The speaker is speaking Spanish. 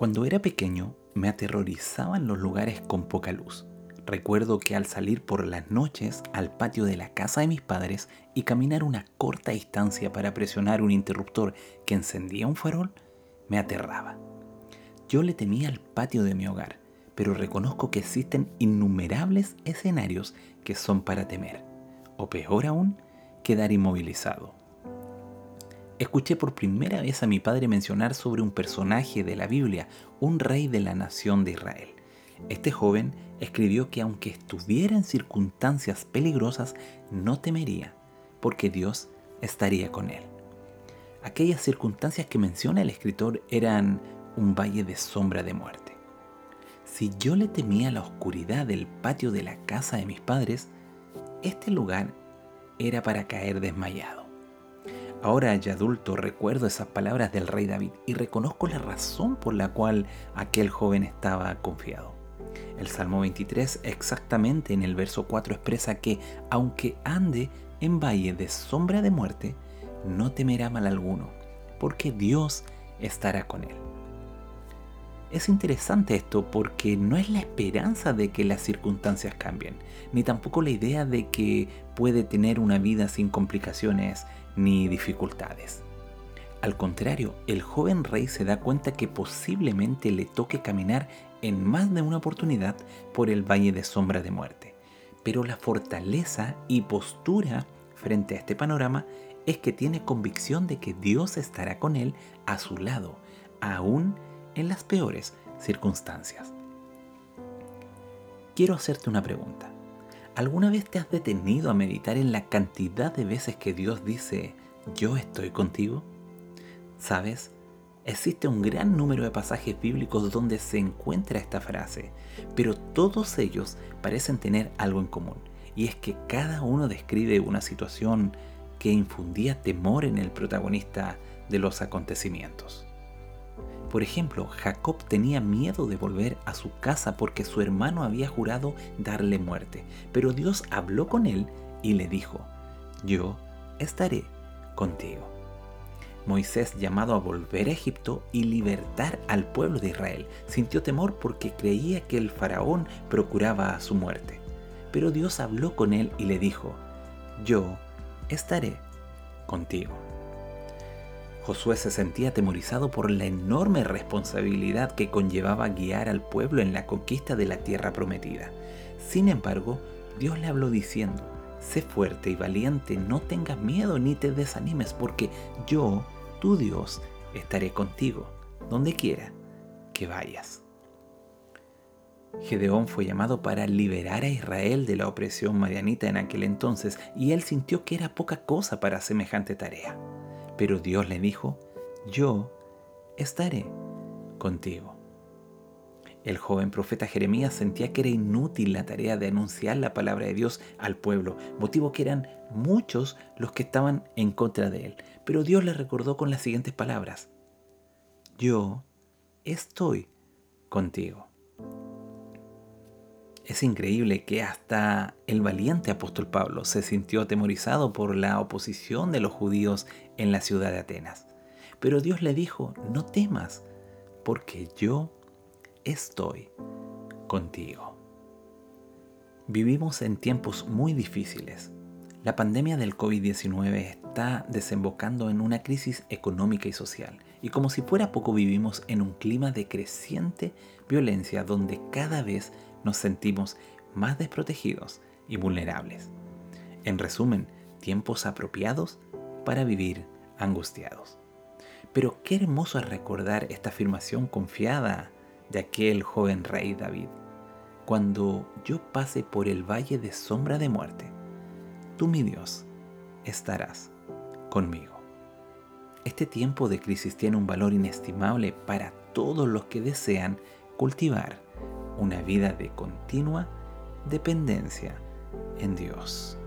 Cuando era pequeño me aterrorizaban los lugares con poca luz. Recuerdo que al salir por las noches al patio de la casa de mis padres y caminar una corta distancia para presionar un interruptor que encendía un farol, me aterraba. Yo le temía al patio de mi hogar, pero reconozco que existen innumerables escenarios que son para temer, o peor aún, quedar inmovilizado escuché por primera vez a mi padre mencionar sobre un personaje de la Biblia, un rey de la nación de Israel. Este joven escribió que aunque estuviera en circunstancias peligrosas, no temería, porque Dios estaría con él. Aquellas circunstancias que menciona el escritor eran un valle de sombra de muerte. Si yo le temía la oscuridad del patio de la casa de mis padres, este lugar era para caer desmayado. Ahora ya adulto recuerdo esas palabras del rey David y reconozco la razón por la cual aquel joven estaba confiado. El Salmo 23 exactamente en el verso 4 expresa que aunque ande en valle de sombra de muerte, no temerá mal alguno, porque Dios estará con él. Es interesante esto porque no es la esperanza de que las circunstancias cambien, ni tampoco la idea de que puede tener una vida sin complicaciones ni dificultades. Al contrario, el joven rey se da cuenta que posiblemente le toque caminar en más de una oportunidad por el valle de sombra de muerte. Pero la fortaleza y postura frente a este panorama es que tiene convicción de que Dios estará con él a su lado, aún en las peores circunstancias. Quiero hacerte una pregunta. ¿Alguna vez te has detenido a meditar en la cantidad de veces que Dios dice, yo estoy contigo? ¿Sabes? Existe un gran número de pasajes bíblicos donde se encuentra esta frase, pero todos ellos parecen tener algo en común, y es que cada uno describe una situación que infundía temor en el protagonista de los acontecimientos. Por ejemplo, Jacob tenía miedo de volver a su casa porque su hermano había jurado darle muerte, pero Dios habló con él y le dijo, yo estaré contigo. Moisés, llamado a volver a Egipto y libertar al pueblo de Israel, sintió temor porque creía que el faraón procuraba su muerte. Pero Dios habló con él y le dijo, yo estaré contigo. Josué se sentía atemorizado por la enorme responsabilidad que conllevaba guiar al pueblo en la conquista de la tierra prometida. Sin embargo, Dios le habló diciendo, sé fuerte y valiente, no tengas miedo ni te desanimes, porque yo, tu Dios, estaré contigo, donde quiera que vayas. Gedeón fue llamado para liberar a Israel de la opresión marianita en aquel entonces, y él sintió que era poca cosa para semejante tarea. Pero Dios le dijo, yo estaré contigo. El joven profeta Jeremías sentía que era inútil la tarea de anunciar la palabra de Dios al pueblo, motivo que eran muchos los que estaban en contra de él. Pero Dios le recordó con las siguientes palabras, yo estoy contigo. Es increíble que hasta el valiente apóstol Pablo se sintió atemorizado por la oposición de los judíos en la ciudad de Atenas. Pero Dios le dijo, no temas, porque yo estoy contigo. Vivimos en tiempos muy difíciles. La pandemia del COVID-19 está desembocando en una crisis económica y social, y como si fuera poco vivimos en un clima de creciente violencia donde cada vez nos sentimos más desprotegidos y vulnerables. En resumen, tiempos apropiados para vivir angustiados. Pero qué hermoso es recordar esta afirmación confiada de aquel joven rey David. Cuando yo pase por el valle de sombra de muerte, tú mi Dios estarás conmigo. Este tiempo de crisis tiene un valor inestimable para todos los que desean cultivar una vida de continua dependencia en Dios.